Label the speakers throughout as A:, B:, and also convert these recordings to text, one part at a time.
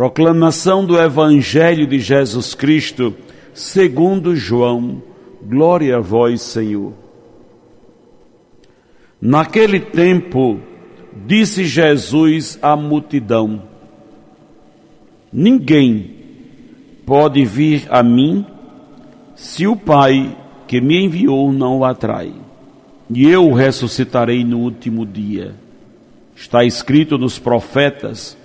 A: Proclamação do Evangelho de Jesus Cristo, segundo João. Glória a vós, Senhor. Naquele tempo, disse Jesus à multidão: Ninguém pode vir a mim se o Pai que me enviou não o atrai e eu o ressuscitarei no último dia. Está escrito nos profetas: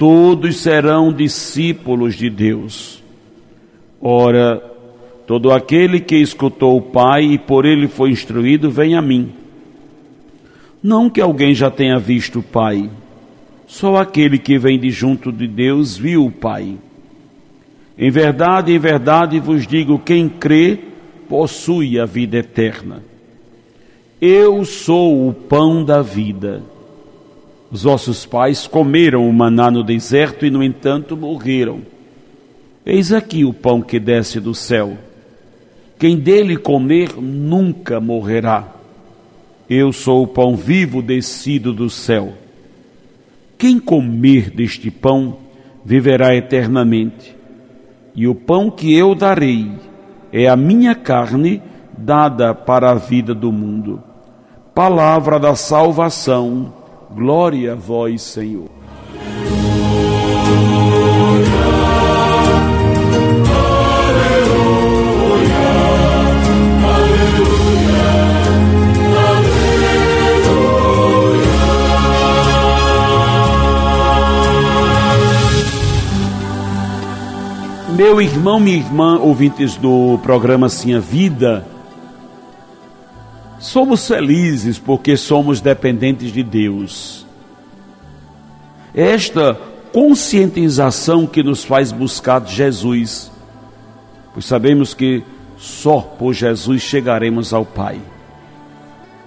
A: todos serão discípulos de Deus. Ora, todo aquele que escutou o Pai e por ele foi instruído, vem a mim. Não que alguém já tenha visto o Pai, só aquele que vem de junto de Deus viu o Pai. Em verdade, em verdade vos digo: quem crê possui a vida eterna. Eu sou o pão da vida. Os vossos pais comeram o maná no deserto e, no entanto, morreram. Eis aqui o pão que desce do céu. Quem dele comer nunca morrerá. Eu sou o pão vivo descido do céu. Quem comer deste pão viverá eternamente. E o pão que eu darei é a minha carne dada para a vida do mundo palavra da salvação. Glória a vós, Senhor. Meu irmão, minha irmã, ouvintes do programa Sim a Vida, Somos felizes porque somos dependentes de Deus. Esta conscientização que nos faz buscar Jesus, pois sabemos que só por Jesus chegaremos ao Pai.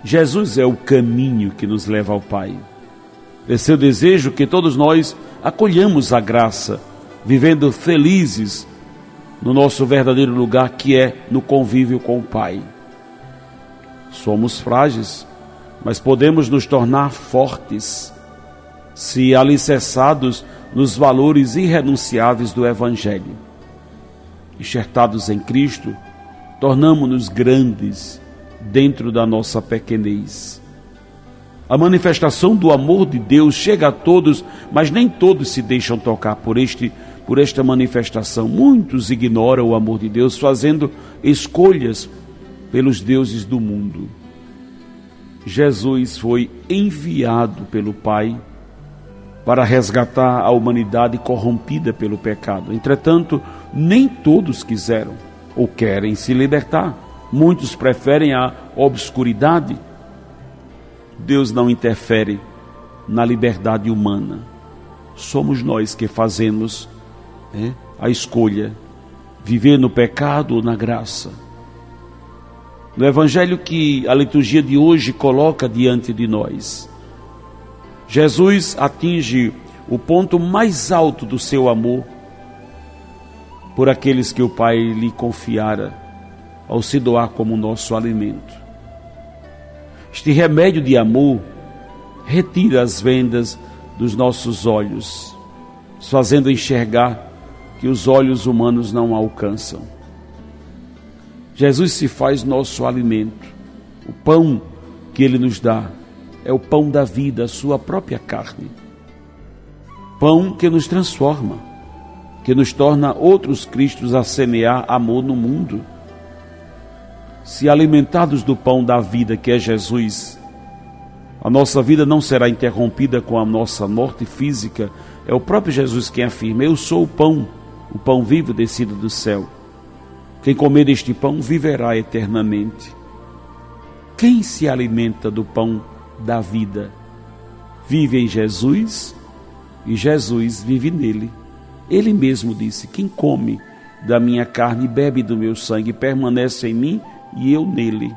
A: Jesus é o caminho que nos leva ao Pai. É seu desejo que todos nós acolhamos a graça, vivendo felizes no nosso verdadeiro lugar, que é no convívio com o Pai. Somos frágeis, mas podemos nos tornar fortes se alicerçados nos valores irrenunciáveis do Evangelho. Enxertados em Cristo, tornamos-nos grandes dentro da nossa pequenez. A manifestação do amor de Deus chega a todos, mas nem todos se deixam tocar por este por esta manifestação. Muitos ignoram o amor de Deus, fazendo escolhas pelos deuses do mundo. Jesus foi enviado pelo Pai para resgatar a humanidade corrompida pelo pecado. Entretanto, nem todos quiseram ou querem se libertar. Muitos preferem a obscuridade. Deus não interfere na liberdade humana. Somos nós que fazemos a escolha: viver no pecado ou na graça no evangelho que a liturgia de hoje coloca diante de nós. Jesus atinge o ponto mais alto do seu amor por aqueles que o Pai lhe confiara ao se doar como nosso alimento. Este remédio de amor retira as vendas dos nossos olhos, fazendo enxergar que os olhos humanos não alcançam. Jesus se faz nosso alimento. O pão que ele nos dá é o pão da vida, a sua própria carne. Pão que nos transforma, que nos torna outros Cristos a semear amor no mundo. Se alimentados do pão da vida que é Jesus, a nossa vida não será interrompida com a nossa morte física. É o próprio Jesus quem afirma: Eu sou o pão, o pão vivo descido do céu. Quem comer este pão viverá eternamente. Quem se alimenta do pão da vida vive em Jesus e Jesus vive nele. Ele mesmo disse: Quem come da minha carne bebe do meu sangue, permanece em mim e eu nele.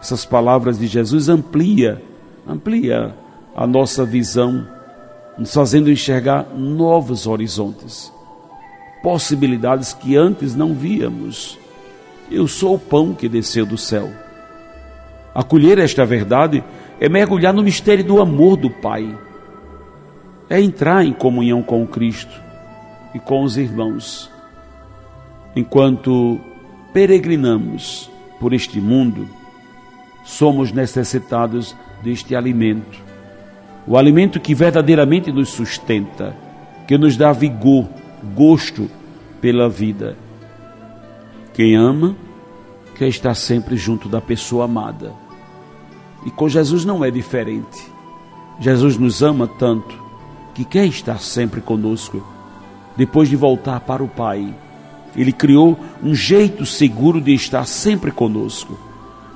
A: Essas palavras de Jesus amplia, amplia a nossa visão, nos fazendo enxergar novos horizontes, possibilidades que antes não víamos. Eu sou o pão que desceu do céu. Acolher esta verdade é mergulhar no mistério do amor do Pai, é entrar em comunhão com Cristo e com os irmãos. Enquanto peregrinamos por este mundo, somos necessitados deste alimento. O alimento que verdadeiramente nos sustenta, que nos dá vigor, gosto pela vida. Quem ama, quer estar sempre junto da pessoa amada. E com Jesus não é diferente. Jesus nos ama tanto que quer estar sempre conosco. Depois de voltar para o Pai, Ele criou um jeito seguro de estar sempre conosco,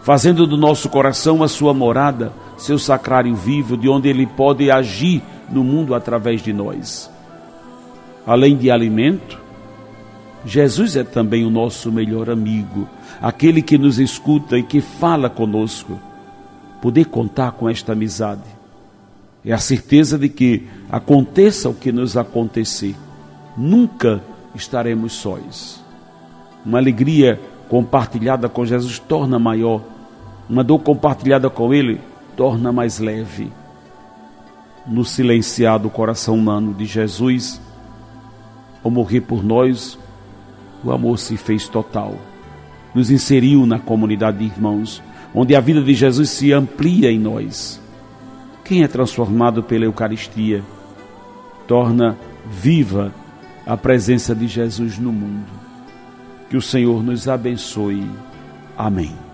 A: fazendo do nosso coração a sua morada, seu sacrário vivo, de onde Ele pode agir no mundo através de nós. Além de alimento, Jesus é também o nosso melhor amigo, aquele que nos escuta e que fala conosco. Poder contar com esta amizade é a certeza de que, aconteça o que nos acontecer, nunca estaremos sós. Uma alegria compartilhada com Jesus torna maior, uma dor compartilhada com Ele torna mais leve. No silenciado coração humano de Jesus, ao morrer por nós, o amor se fez total. Nos inseriu na comunidade de irmãos, onde a vida de Jesus se amplia em nós quem é transformado pela Eucaristia torna viva a presença de Jesus no mundo. Que o Senhor nos abençoe. Amém.